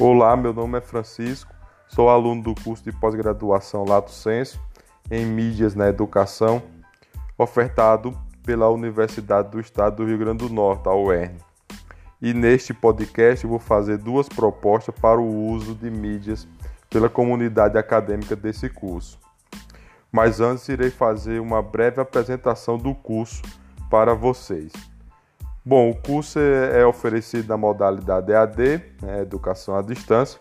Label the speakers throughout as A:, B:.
A: Olá, meu nome é Francisco, sou aluno do curso de pós-graduação Lato Senso em Mídias na Educação, ofertado pela Universidade do Estado do Rio Grande do Norte, a UERN. E neste podcast vou fazer duas propostas para o uso de mídias pela comunidade acadêmica desse curso. Mas antes irei fazer uma breve apresentação do curso para vocês. Bom, o curso é, é oferecido na modalidade EAD, né, Educação à Distância.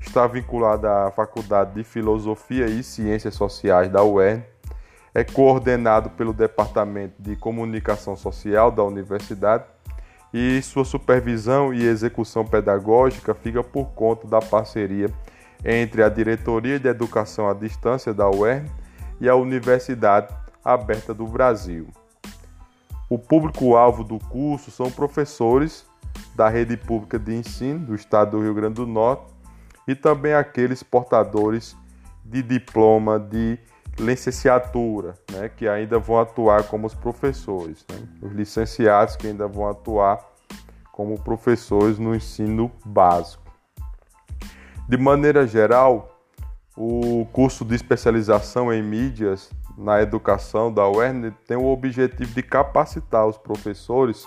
A: Está vinculado à Faculdade de Filosofia e Ciências Sociais da UERN. É coordenado pelo Departamento de Comunicação Social da Universidade e sua supervisão e execução pedagógica fica por conta da parceria entre a Diretoria de Educação à Distância da UERN e a Universidade Aberta do Brasil. O público-alvo do curso são professores da rede pública de ensino do estado do Rio Grande do Norte e também aqueles portadores de diploma de licenciatura, né, que ainda vão atuar como os professores, né, os licenciados que ainda vão atuar como professores no ensino básico. De maneira geral, o curso de especialização em mídias na educação da UERN tem o objetivo de capacitar os professores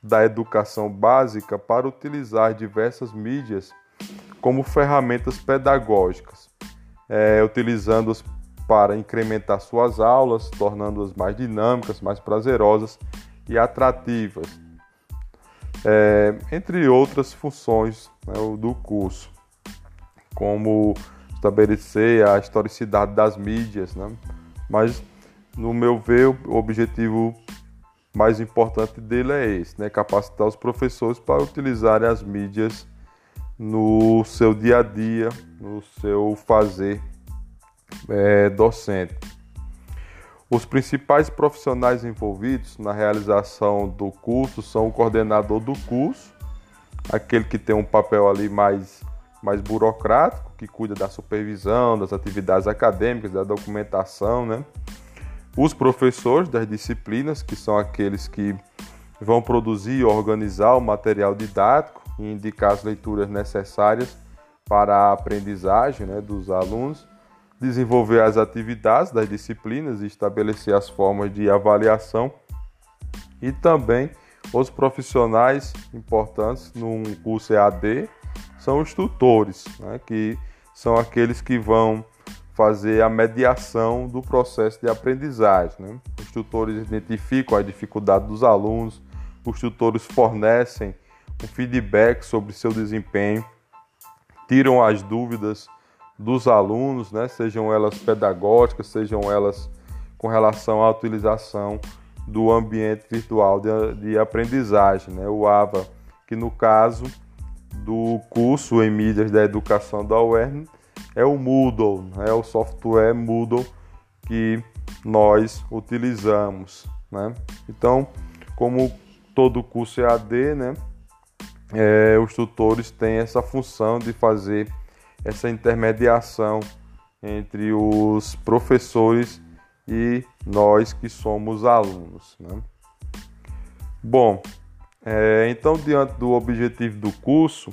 A: da educação básica para utilizar diversas mídias como ferramentas pedagógicas, é, utilizando-as para incrementar suas aulas, tornando-as mais dinâmicas, mais prazerosas e atrativas, é, entre outras funções né, do curso, como estabelecer a historicidade das mídias, né? Mas, no meu ver, o objetivo mais importante dele é esse, né? Capacitar os professores para utilizarem as mídias no seu dia a dia, no seu fazer é, docente. Os principais profissionais envolvidos na realização do curso são o coordenador do curso, aquele que tem um papel ali mais, mais burocrático, que cuida da supervisão, das atividades acadêmicas, da documentação, né? Os professores das disciplinas, que são aqueles que vão produzir e organizar o material didático e indicar as leituras necessárias para a aprendizagem né, dos alunos, desenvolver as atividades das disciplinas e estabelecer as formas de avaliação e também os profissionais importantes num curso EAD são os tutores, né, que são aqueles que vão fazer a mediação do processo de aprendizagem. Né? Os tutores identificam a dificuldade dos alunos, os tutores fornecem um feedback sobre seu desempenho, tiram as dúvidas dos alunos, né? sejam elas pedagógicas, sejam elas com relação à utilização do ambiente virtual de, de aprendizagem, né? o AVA, que no caso do curso em mídias da educação da UERN é o Moodle, é o software Moodle que nós utilizamos, né? Então, como todo curso é AD, né? É, os tutores têm essa função de fazer essa intermediação entre os professores e nós que somos alunos. Né? Bom, é, então, diante do objetivo do curso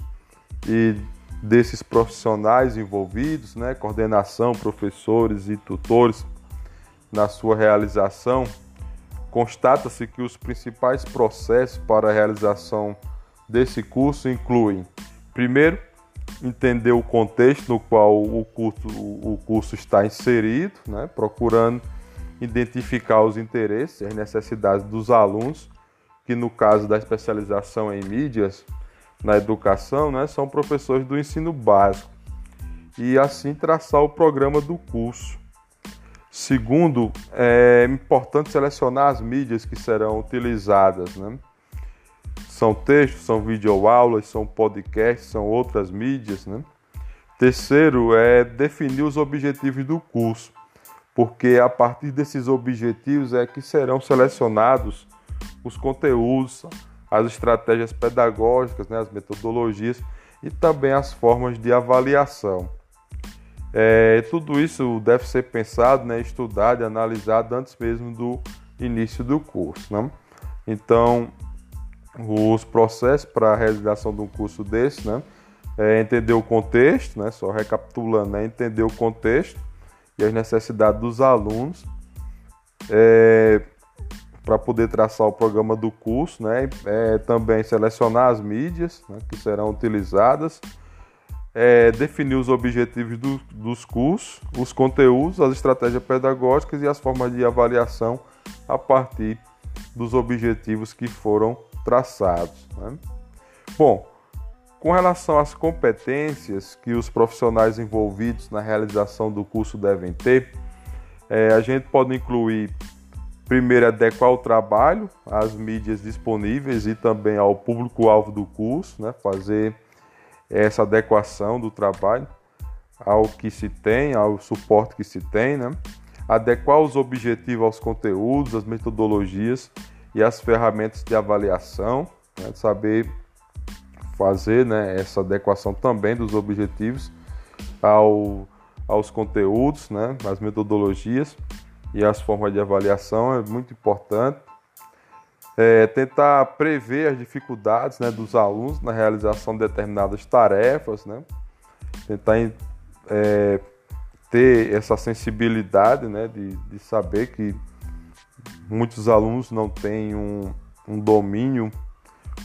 A: e desses profissionais envolvidos, né, coordenação, professores e tutores na sua realização, constata-se que os principais processos para a realização desse curso incluem, primeiro, entender o contexto no qual o curso, o curso está inserido, né, procurando identificar os interesses e as necessidades dos alunos que no caso da especialização em mídias na educação, né, são professores do ensino básico, e assim traçar o programa do curso. Segundo, é importante selecionar as mídias que serão utilizadas. Né? São textos, são videoaulas, são podcasts, são outras mídias. Né? Terceiro, é definir os objetivos do curso, porque a partir desses objetivos é que serão selecionados os conteúdos, as estratégias pedagógicas, né, as metodologias e também as formas de avaliação. É, tudo isso deve ser pensado, né, estudado e analisado antes mesmo do início do curso. Né? Então, os processos para a realização de um curso desse, né, é entender o contexto, né? Só recapitulando, né? entender o contexto e as necessidades dos alunos é, para poder traçar o programa do curso, né? É, também selecionar as mídias né, que serão utilizadas, é, definir os objetivos do, dos cursos, os conteúdos, as estratégias pedagógicas e as formas de avaliação a partir dos objetivos que foram traçados. Né? Bom, com relação às competências que os profissionais envolvidos na realização do curso devem ter, é, a gente pode incluir, primeiro, adequar o trabalho às mídias disponíveis e também ao público-alvo do curso, né, fazer essa adequação do trabalho ao que se tem, ao suporte que se tem, né? adequar os objetivos aos conteúdos, às metodologias e às ferramentas de avaliação, né? saber fazer né, essa adequação também dos objetivos ao, aos conteúdos, né, as metodologias e as formas de avaliação é muito importante. É, tentar prever as dificuldades né, dos alunos na realização de determinadas tarefas, né, tentar é, ter essa sensibilidade né, de, de saber que muitos alunos não têm um, um domínio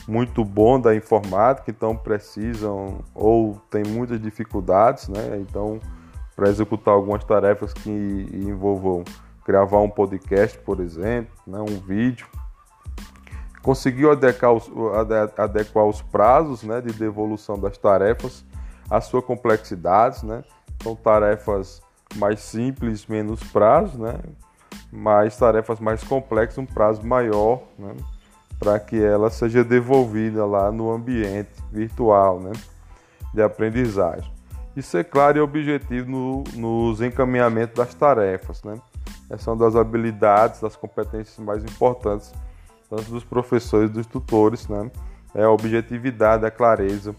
A: muito bom da informática, então precisam ou têm muitas dificuldades, né? Então, para executar algumas tarefas que envolvam gravar um podcast, por exemplo, né? um vídeo, conseguiu adequar os, adequar os prazos né? de devolução das tarefas à sua complexidade, né? Então, tarefas mais simples, menos prazo, né? Mas tarefas mais complexas, um prazo maior, né? para que ela seja devolvida lá no ambiente virtual né, de aprendizagem. E ser claro e objetivo no, nos encaminhamentos das tarefas. Né? Essa é uma das habilidades, das competências mais importantes, tanto dos professores dos tutores. Né? É a objetividade, a clareza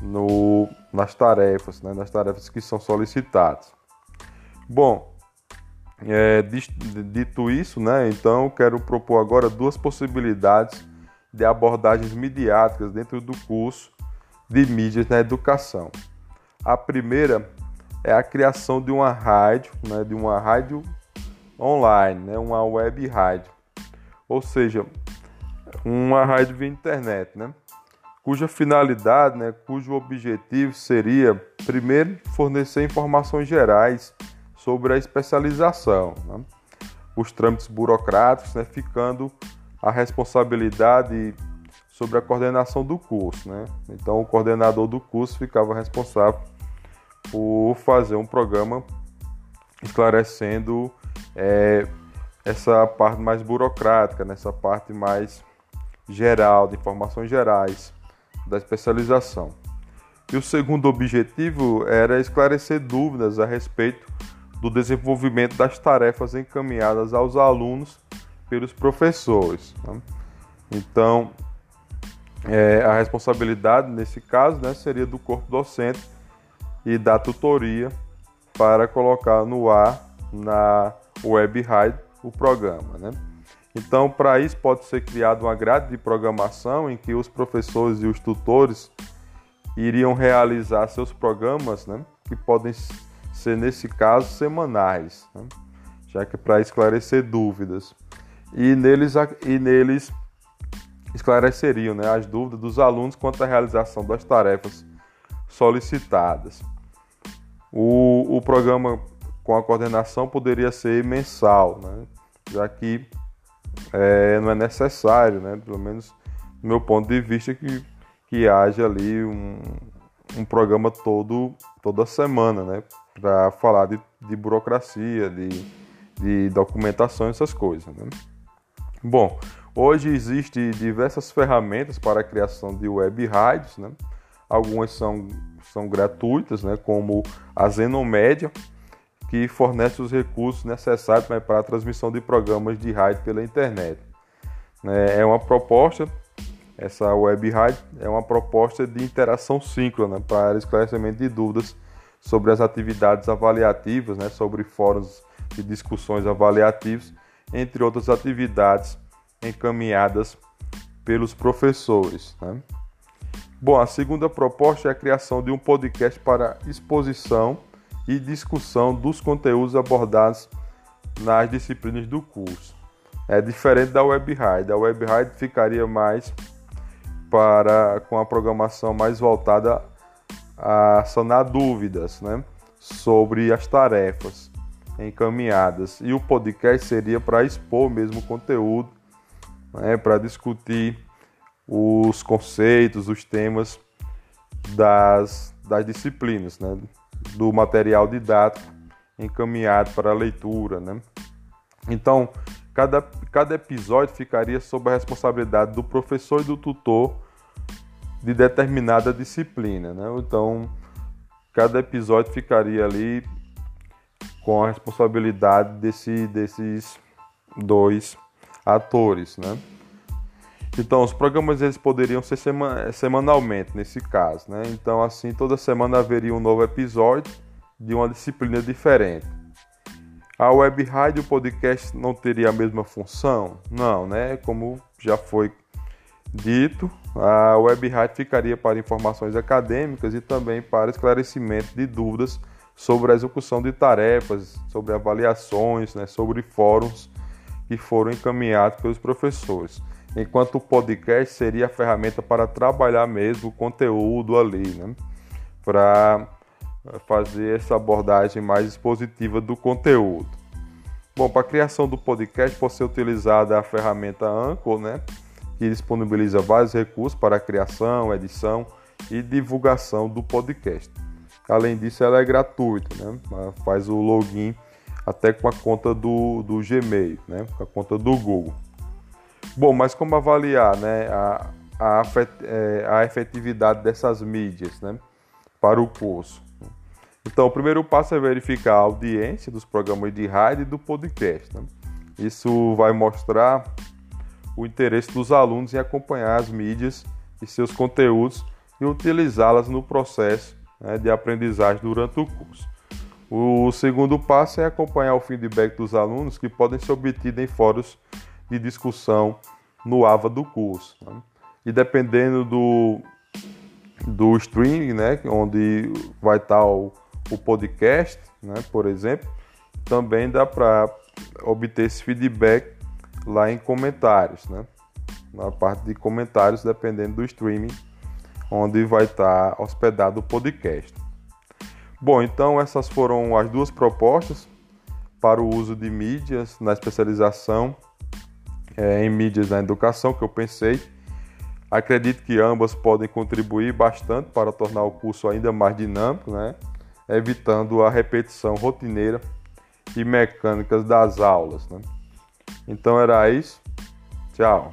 A: no, nas tarefas, né? nas tarefas que são solicitadas. Bom, é, dito isso, né, então quero propor agora duas possibilidades de abordagens midiáticas dentro do curso de mídias na educação. A primeira é a criação de uma rádio, né, de uma rádio online, né, uma web rádio, ou seja, uma rádio via internet, né, cuja finalidade, né, cujo objetivo seria primeiro fornecer informações gerais sobre a especialização, né? os trâmites burocráticos, né? ficando a responsabilidade sobre a coordenação do curso. Né? Então, o coordenador do curso ficava responsável por fazer um programa esclarecendo é, essa parte mais burocrática, nessa parte mais geral, de informações gerais da especialização. E o segundo objetivo era esclarecer dúvidas a respeito do desenvolvimento das tarefas encaminhadas aos alunos pelos professores. Né? Então, é, a responsabilidade nesse caso né, seria do corpo docente e da tutoria para colocar no ar na web rádio o programa. Né? Então, para isso, pode ser criada uma grade de programação em que os professores e os tutores iriam realizar seus programas, né, que podem ser, nesse caso, semanais, né? já que para esclarecer dúvidas. E neles, e neles esclareceriam né, as dúvidas dos alunos quanto à realização das tarefas solicitadas. O, o programa com a coordenação poderia ser mensal, né, já que é, não é necessário, né, pelo menos do meu ponto de vista, que, que haja ali um, um programa todo, toda semana, né, para falar de, de burocracia, de, de documentação, essas coisas. Né? Bom, hoje existem diversas ferramentas para a criação de web rádios, né? algumas são, são gratuitas, né? como a Zenomédia, que fornece os recursos necessários né, para a transmissão de programas de rádio pela internet. É, é uma proposta, essa web rádio é uma proposta de interação síncrona para esclarecimento de dúvidas sobre as atividades avaliativas, né, sobre fóruns de discussões avaliativos, entre outras atividades encaminhadas pelos professores. Né? Bom, a segunda proposta é a criação de um podcast para exposição e discussão dos conteúdos abordados nas disciplinas do curso. É diferente da Web A Web ficaria mais para com a programação mais voltada a sanar dúvidas, né, sobre as tarefas encaminhadas. E o podcast seria para expor mesmo o conteúdo, né, para discutir os conceitos, os temas das, das disciplinas, né, do material didático encaminhado para a leitura. Né. Então, cada, cada episódio ficaria sob a responsabilidade do professor e do tutor de determinada disciplina. Né? Então, cada episódio ficaria ali com a responsabilidade desse, desses dois atores, né? Então, os programas eles poderiam ser semanalmente nesse caso, né? Então, assim, toda semana haveria um novo episódio de uma disciplina diferente. A web rádio podcast não teria a mesma função? Não, né? Como já foi dito, a web rádio ficaria para informações acadêmicas e também para esclarecimento de dúvidas sobre a execução de tarefas, sobre avaliações, né, sobre fóruns que foram encaminhados pelos professores. Enquanto o podcast seria a ferramenta para trabalhar mesmo o conteúdo ali, né, para fazer essa abordagem mais expositiva do conteúdo. Bom, para a criação do podcast pode ser utilizada a ferramenta Anchor, né, que disponibiliza vários recursos para a criação, edição e divulgação do podcast. Além disso, ela é gratuita, né? faz o login até com a conta do, do Gmail, né? com a conta do Google. Bom, mas como avaliar né? a, a, é, a efetividade dessas mídias né? para o curso? Então, o primeiro passo é verificar a audiência dos programas de rádio e do podcast. Né? Isso vai mostrar o interesse dos alunos em acompanhar as mídias e seus conteúdos e utilizá-las no processo né, de aprendizagem durante o curso. O segundo passo é acompanhar o feedback dos alunos que podem ser obtidos em fóruns de discussão no AVA do curso. Né? E dependendo do, do streaming, né, onde vai estar o, o podcast, né, por exemplo, também dá para obter esse feedback lá em comentários, né? Na parte de comentários, dependendo do streaming onde vai estar hospedado o podcast. Bom, então essas foram as duas propostas para o uso de mídias na especialização é, em mídias na educação que eu pensei. Acredito que ambas podem contribuir bastante para tornar o curso ainda mais dinâmico, né? evitando a repetição rotineira e mecânicas das aulas. Né? Então era isso. Tchau.